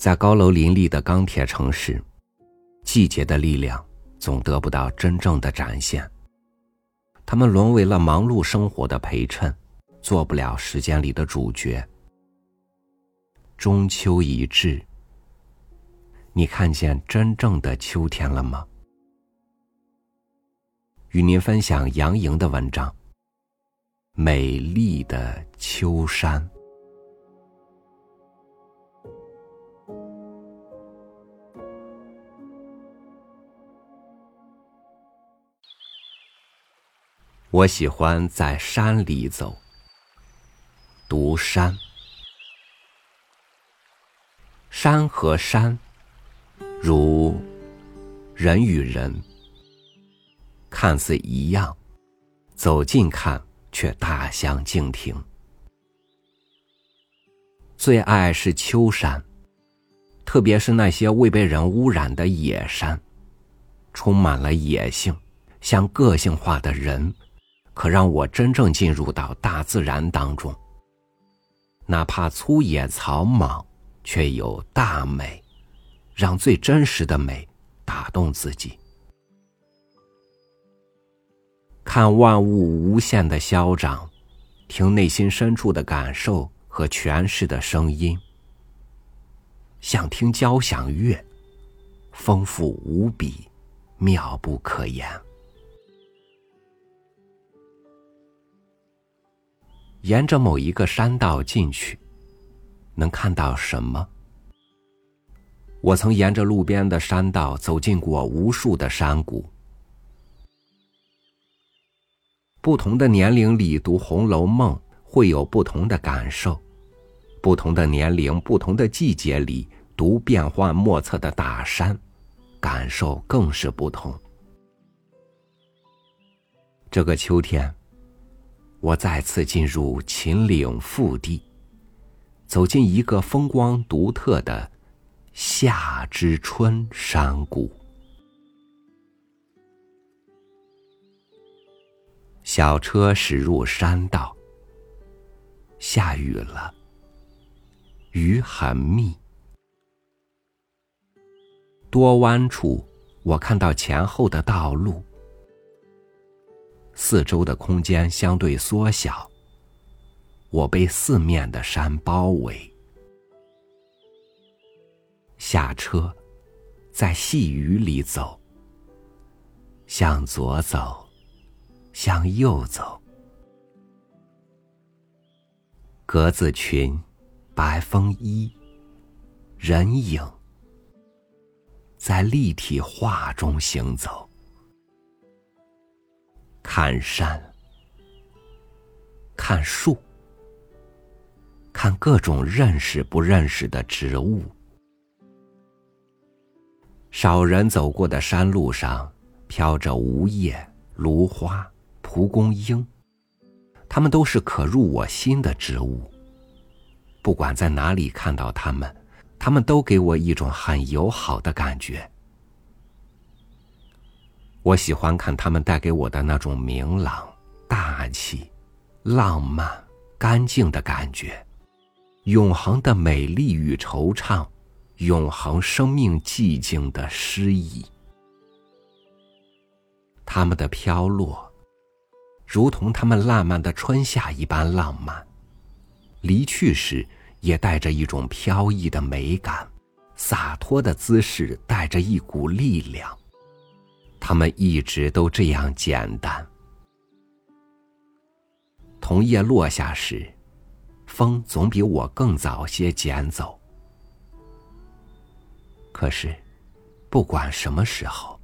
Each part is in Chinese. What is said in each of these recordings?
在高楼林立的钢铁城市，季节的力量总得不到真正的展现。他们沦为了忙碌生活的陪衬，做不了时间里的主角。中秋已至，你看见真正的秋天了吗？与您分享杨莹的文章《美丽的秋山》。我喜欢在山里走，读山。山和山，如人与人，看似一样，走近看却大相径庭。最爱是秋山，特别是那些未被人污染的野山，充满了野性，像个性化的人。可让我真正进入到大自然当中，哪怕粗野草莽，却有大美，让最真实的美打动自己。看万物无限的嚣张，听内心深处的感受和诠释的声音，像听交响乐，丰富无比，妙不可言。沿着某一个山道进去，能看到什么？我曾沿着路边的山道走进过无数的山谷。不同的年龄里读《红楼梦》会有不同的感受，不同的年龄、不同的季节里读变幻莫测的大山，感受更是不同。这个秋天。我再次进入秦岭腹地，走进一个风光独特的夏之春山谷。小车驶入山道，下雨了，雨很密，多弯处，我看到前后的道路。四周的空间相对缩小，我被四面的山包围。下车，在细雨里走，向左走，向右走。格子裙，白风衣，人影，在立体画中行走。看山，看树，看各种认识不认识的植物。少人走过的山路上，飘着梧叶、芦花、蒲公英，它们都是可入我心的植物。不管在哪里看到它们，它们都给我一种很友好的感觉。我喜欢看他们带给我的那种明朗、大气、浪漫、干净的感觉，永恒的美丽与惆怅，永恒生命寂静的诗意。他们的飘落，如同他们烂漫的春夏一般浪漫；离去时，也带着一种飘逸的美感，洒脱的姿势带着一股力量。他们一直都这样简单。桐叶落下时，风总比我更早些捡走。可是，不管什么时候，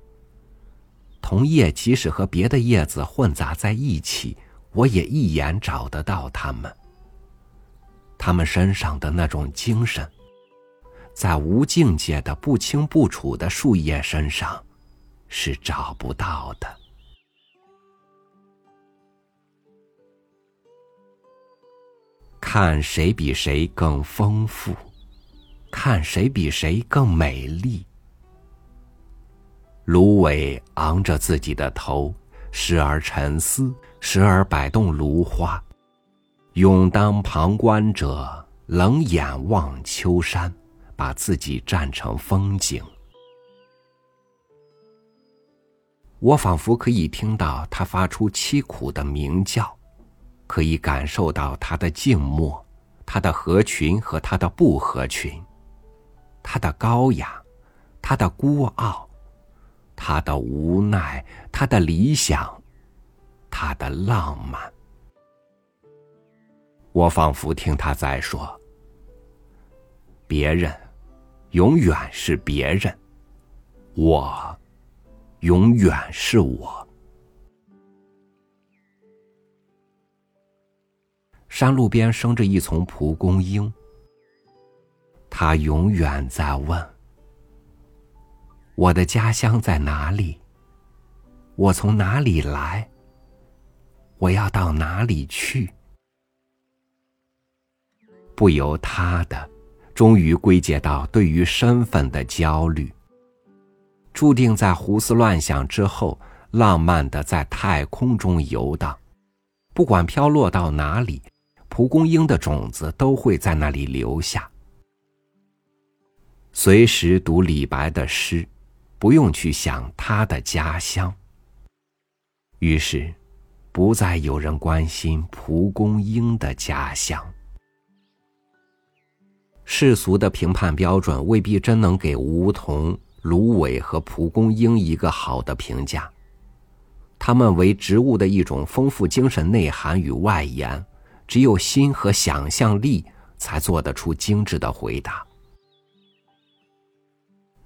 桐叶即使和别的叶子混杂在一起，我也一眼找得到它们。它们身上的那种精神，在无境界的不清不楚的树叶身上。是找不到的。看谁比谁更丰富，看谁比谁更美丽。芦苇昂着自己的头，时而沉思，时而摆动芦花。勇当旁观者，冷眼望秋山，把自己站成风景。我仿佛可以听到它发出凄苦的鸣叫，可以感受到它的静默，它的合群和它的不合群，它的高雅，它的孤傲，它的无奈，它的理想，它的浪漫。我仿佛听他在说：“别人，永远是别人；我，永远是我。”山路边生着一丛蒲公英，它永远在问：“我的家乡在哪里？我从哪里来？我要到哪里去？”不由他的，终于归结到对于身份的焦虑。注定在胡思乱想之后，浪漫的在太空中游荡，不管飘落到哪里，蒲公英的种子都会在那里留下。随时读李白的诗，不用去想他的家乡。于是，不再有人关心蒲公英的家乡。世俗的评判标准未必真能给梧桐、芦苇和蒲公英一个好的评价。它们为植物的一种丰富精神内涵与外延，只有心和想象力才做得出精致的回答。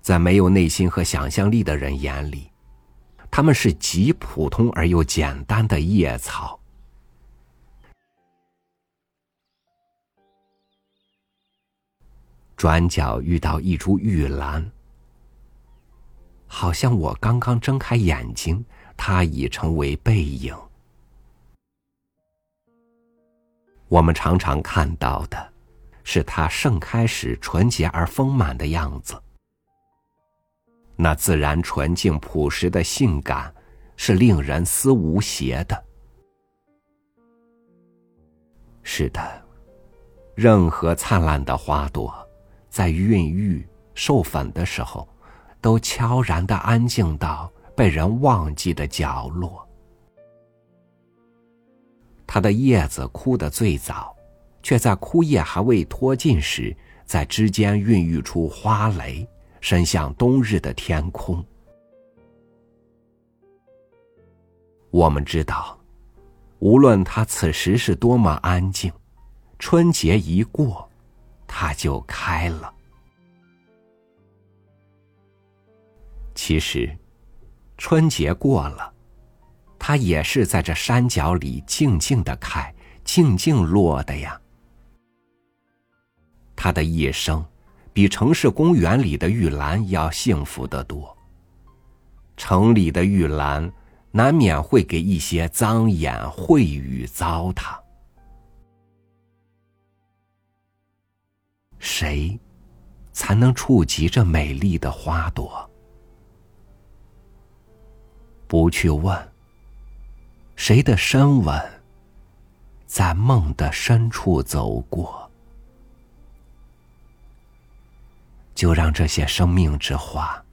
在没有内心和想象力的人眼里，他们是极普通而又简单的叶草。转角遇到一株玉兰，好像我刚刚睁开眼睛，它已成为背影。我们常常看到的，是它盛开时纯洁而丰满的样子。那自然、纯净、朴实的性感，是令人思无邪的。是的，任何灿烂的花朵。在孕育、授粉的时候，都悄然的安静到被人忘记的角落。它的叶子枯得最早，却在枯叶还未脱尽时，在枝间孕育出花蕾，伸向冬日的天空。我们知道，无论它此时是多么安静，春节一过。它就开了。其实，春节过了，它也是在这山脚里静静的开，静静落的呀。他的一生，比城市公园里的玉兰要幸福得多。城里的玉兰，难免会给一些脏眼秽语糟蹋。谁才能触及这美丽的花朵？不去问，谁的深吻在梦的深处走过？就让这些生命之花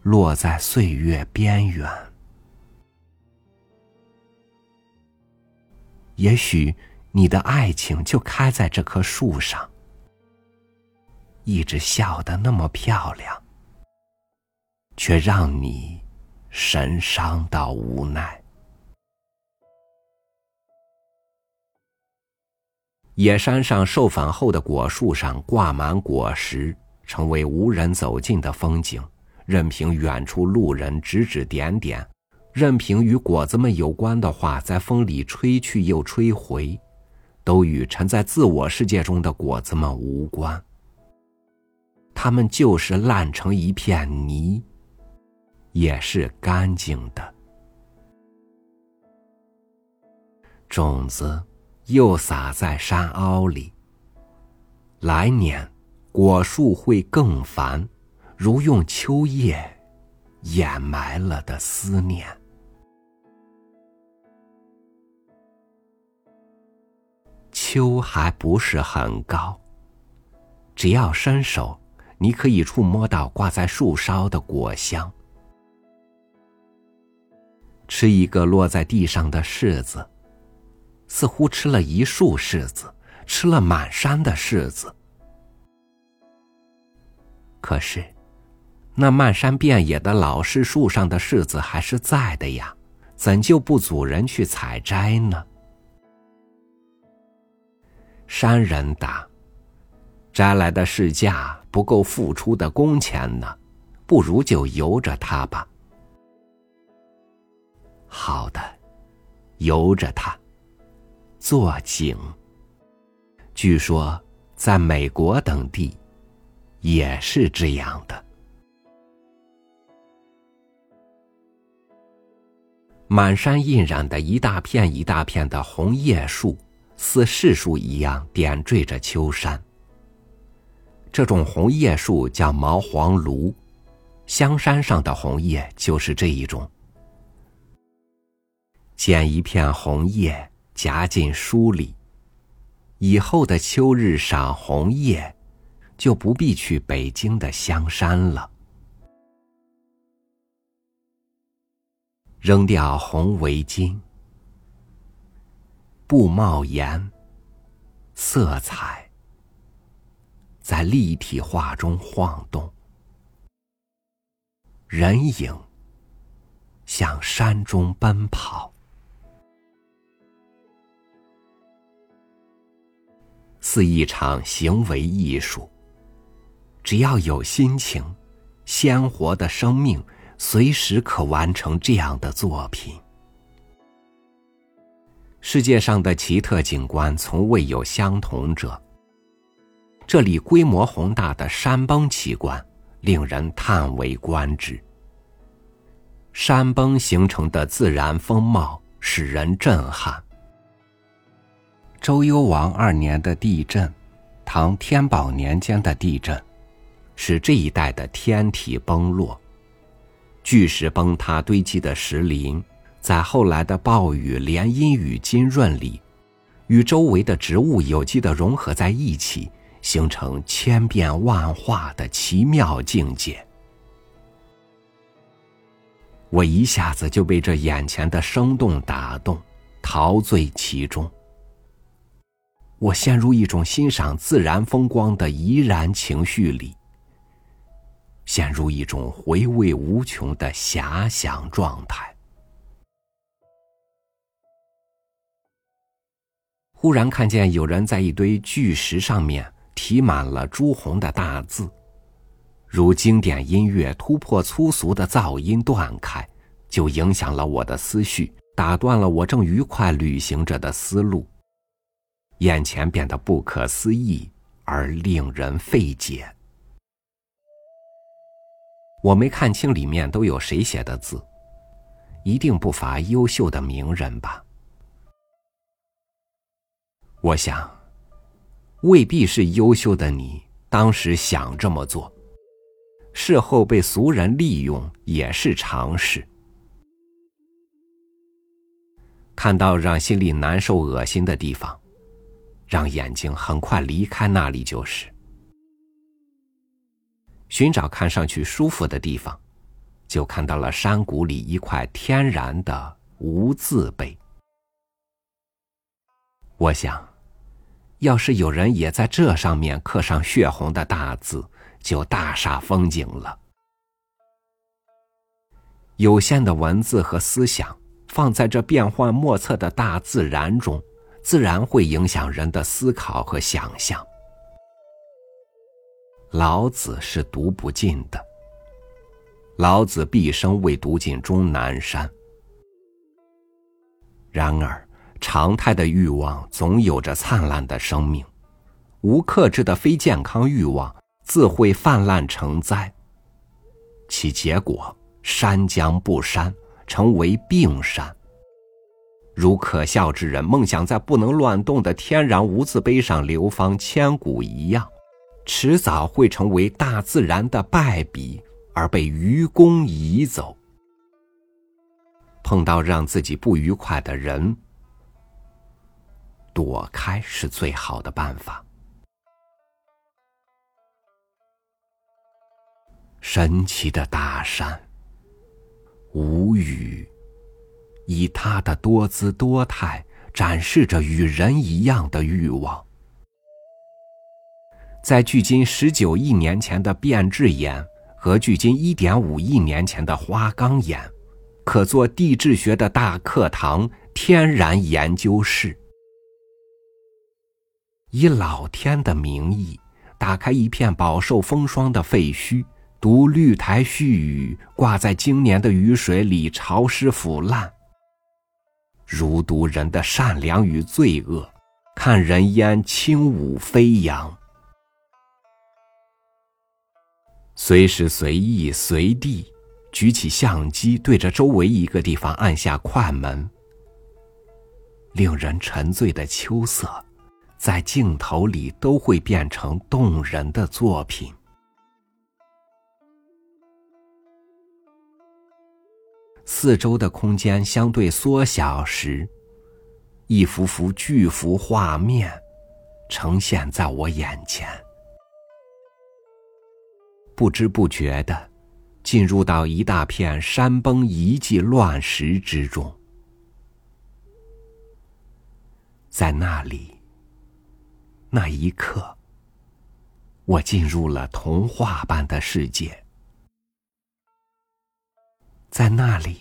落在岁月边缘。也许你的爱情就开在这棵树上。一直笑得那么漂亮，却让你神伤到无奈。野山上授粉后的果树上挂满果实，成为无人走近的风景，任凭远处路人指指点点，任凭与果子们有关的话在风里吹去又吹回，都与沉在自我世界中的果子们无关。它们就是烂成一片泥，也是干净的。种子又撒在山凹里。来年，果树会更繁，如用秋叶掩埋了的思念。秋还不是很高，只要伸手。你可以触摸到挂在树梢的果香。吃一个落在地上的柿子，似乎吃了一树柿子，吃了满山的柿子。可是，那漫山遍野的老柿树上的柿子还是在的呀，怎就不阻人去采摘呢？山人答：“摘来的柿价不够付出的工钱呢，不如就由着他吧。”好的，由着它。做井。据说，在美国等地，也是这样的。满山印染的一大片一大片的红叶树，似柿树一样点缀着秋山。这种红叶树叫毛黄芦，香山上的红叶就是这一种。捡一片红叶夹进书里，以后的秋日赏红叶，就不必去北京的香山了。扔掉红围巾，布帽檐，色彩在立体画中晃动，人影向山中奔跑。似一场行为艺术。只要有心情，鲜活的生命随时可完成这样的作品。世界上的奇特景观从未有相同者。这里规模宏大的山崩奇观令人叹为观止。山崩形成的自然风貌使人震撼。周幽王二年的地震，唐天宝年间的地震，使这一带的天体崩落，巨石崩塌堆积的石林，在后来的暴雨连阴雨浸润里，与周围的植物有机的融合在一起，形成千变万化的奇妙境界。我一下子就被这眼前的生动打动，陶醉其中。我陷入一种欣赏自然风光的怡然情绪里，陷入一种回味无穷的遐想状态。忽然看见有人在一堆巨石上面题满了朱红的大字，如经典音乐突破粗俗的噪音断开，就影响了我的思绪，打断了我正愉快旅行着的思路。眼前变得不可思议而令人费解。我没看清里面都有谁写的字，一定不乏优秀的名人吧？我想，未必是优秀的你当时想这么做，事后被俗人利用也是常事。看到让心里难受、恶心的地方。让眼睛很快离开那里就是。寻找看上去舒服的地方，就看到了山谷里一块天然的无字碑。我想，要是有人也在这上面刻上血红的大字，就大煞风景了。有限的文字和思想，放在这变幻莫测的大自然中。自然会影响人的思考和想象。老子是读不尽的，老子毕生未读尽终南山。然而，常态的欲望总有着灿烂的生命，无克制的非健康欲望自会泛滥成灾，其结果山将不山，成为病山。如可笑之人梦想在不能乱动的天然无字碑上流芳千古一样，迟早会成为大自然的败笔而被愚公移走。碰到让自己不愉快的人，躲开是最好的办法。神奇的大山，无语，以它的多姿多态展示着与人一样的欲望。在距今十九亿年前的变质岩和距今一点五亿年前的花岗岩，可做地质学的大课堂、天然研究室。以老天的名义，打开一片饱受风霜的废墟，读绿苔絮语，挂在经年的雨水里潮湿腐烂。如读人的善良与罪恶，看人烟轻舞飞扬。随时随意随地举起相机，对着周围一个地方按下快门，令人沉醉的秋色，在镜头里都会变成动人的作品。四周的空间相对缩小时，一幅幅巨幅画面呈现在我眼前。不知不觉的，进入到一大片山崩遗迹乱石之中。在那里，那一刻，我进入了童话般的世界。在那里，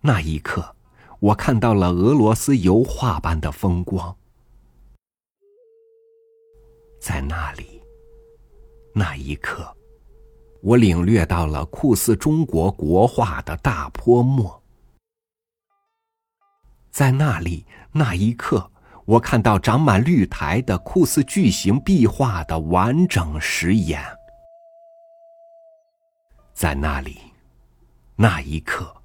那一刻，我看到了俄罗斯油画般的风光。在那里，那一刻。我领略到了酷似中国国画的大泼墨，在那里那一刻，我看到长满绿苔的酷似巨型壁画的完整石岩，在那里那一刻，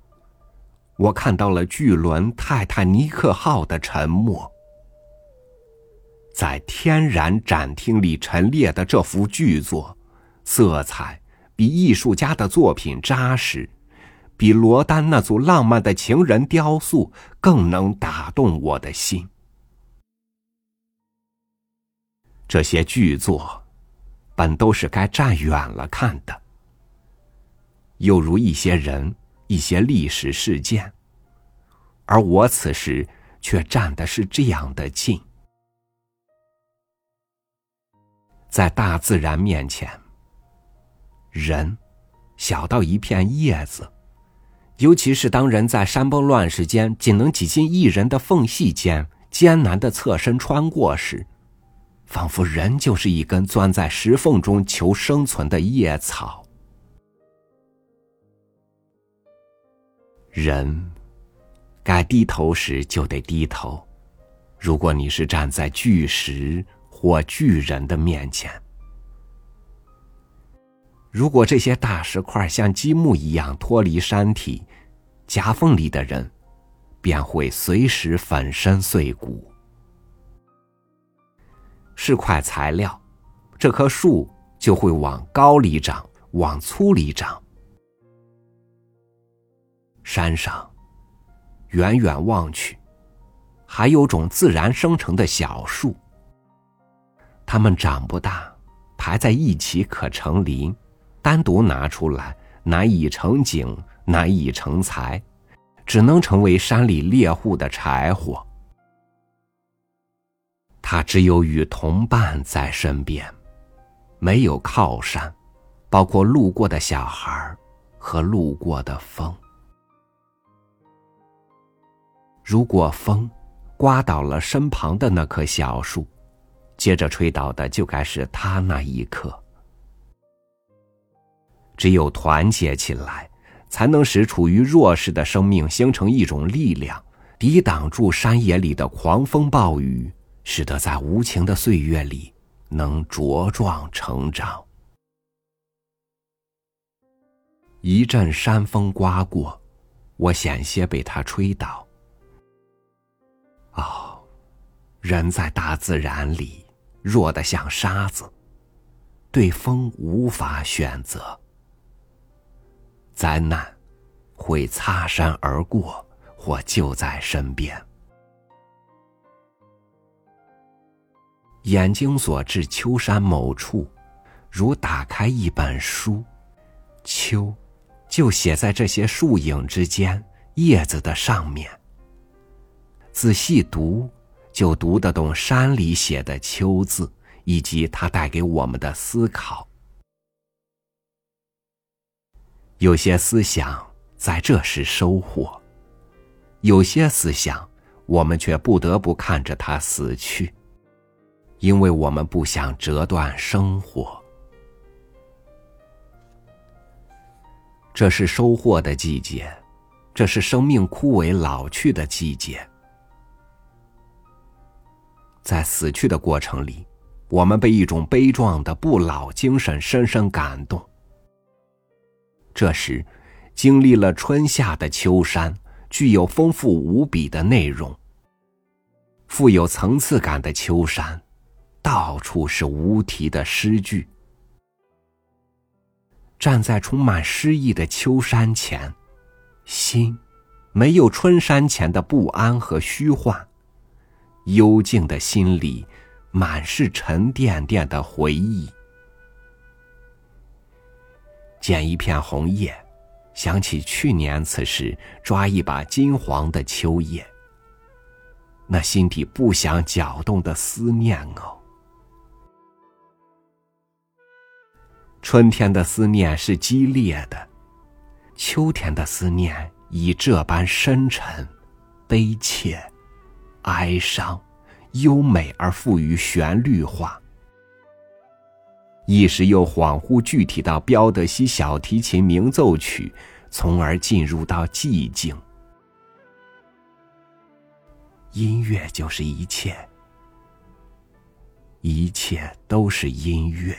我看到了巨轮泰坦尼克号的沉没，在天然展厅里陈列的这幅巨作，色彩。比艺术家的作品扎实，比罗丹那组浪漫的情人雕塑更能打动我的心。这些巨作，本都是该站远了看的，又如一些人、一些历史事件，而我此时却站的是这样的近，在大自然面前。人，小到一片叶子，尤其是当人在山崩乱石间仅能挤进一人的缝隙间艰难的侧身穿过时，仿佛人就是一根钻在石缝中求生存的叶草。人，该低头时就得低头，如果你是站在巨石或巨人的面前。如果这些大石块像积木一样脱离山体，夹缝里的人便会随时粉身碎骨。是块材料，这棵树就会往高里长，往粗里长。山上，远远望去，还有种自然生成的小树。它们长不大，排在一起可成林。单独拿出来，难以成景，难以成材，只能成为山里猎户的柴火。他只有与同伴在身边，没有靠山，包括路过的小孩和路过的风。如果风刮倒了身旁的那棵小树，接着吹倒的就该是他那一棵。只有团结起来，才能使处于弱势的生命形成一种力量，抵挡住山野里的狂风暴雨，使得在无情的岁月里能茁壮成长。一阵山风刮过，我险些被它吹倒。人在大自然里弱得像沙子，对风无法选择。灾难会擦身而过，或就在身边。眼睛所至秋山某处，如打开一本书，秋，就写在这些树影之间、叶子的上面。仔细读，就读得懂山里写的“秋”字，以及它带给我们的思考。有些思想在这时收获，有些思想我们却不得不看着它死去，因为我们不想折断生活。这是收获的季节，这是生命枯萎老去的季节。在死去的过程里，我们被一种悲壮的不老精神深深感动。这时，经历了春夏的秋山，具有丰富无比的内容。富有层次感的秋山，到处是无题的诗句。站在充满诗意的秋山前，心没有春山前的不安和虚幻，幽静的心里满是沉甸甸的回忆。捡一片红叶，想起去年此时抓一把金黄的秋叶，那心底不想搅动的思念哦。春天的思念是激烈的，秋天的思念已这般深沉、悲切、哀伤、优美而富于旋律化。一时又恍惚具体到彪德西小提琴鸣奏曲，从而进入到寂静。音乐就是一切，一切都是音乐。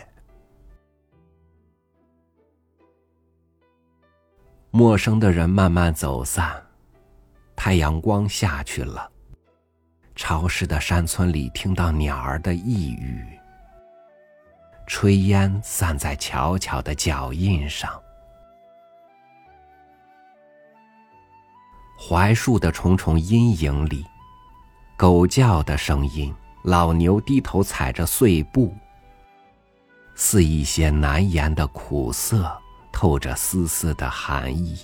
陌生的人慢慢走散，太阳光下去了。潮湿的山村里，听到鸟儿的呓语。炊烟散在巧巧的脚印上。槐树的重重阴影里，狗叫的声音，老牛低头踩着碎布，似一些难言的苦涩。透着丝丝的寒意，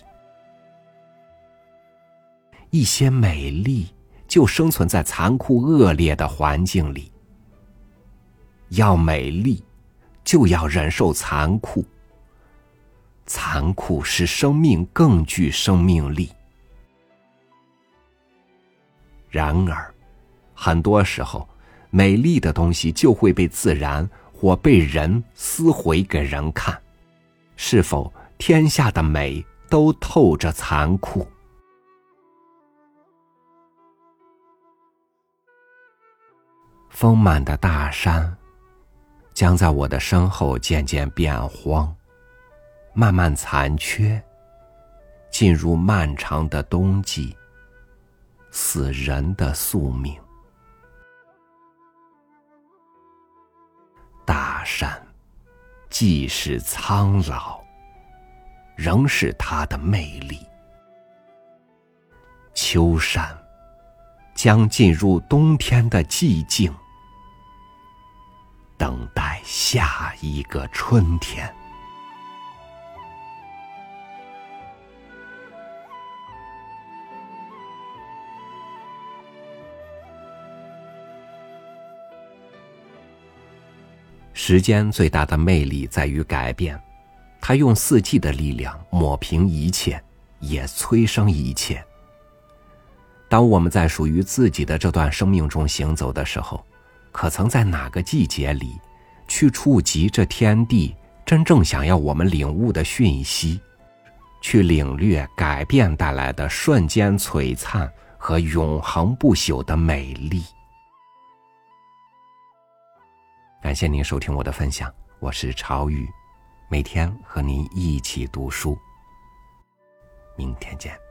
一些美丽就生存在残酷恶劣的环境里。要美丽，就要忍受残酷。残酷使生命更具生命力。然而，很多时候，美丽的东西就会被自然或被人撕毁给人看。是否天下的美都透着残酷？丰满的大山将在我的身后渐渐变荒，慢慢残缺，进入漫长的冬季，死人的宿命。大山。既是苍老，仍是它的魅力。秋山将进入冬天的寂静，等待下一个春天。时间最大的魅力在于改变，它用四季的力量抹平一切，也催生一切。当我们在属于自己的这段生命中行走的时候，可曾在哪个季节里，去触及这天地真正想要我们领悟的讯息，去领略改变带来的瞬间璀璨和永恒不朽的美丽？感谢您收听我的分享，我是朝雨，每天和您一起读书。明天见。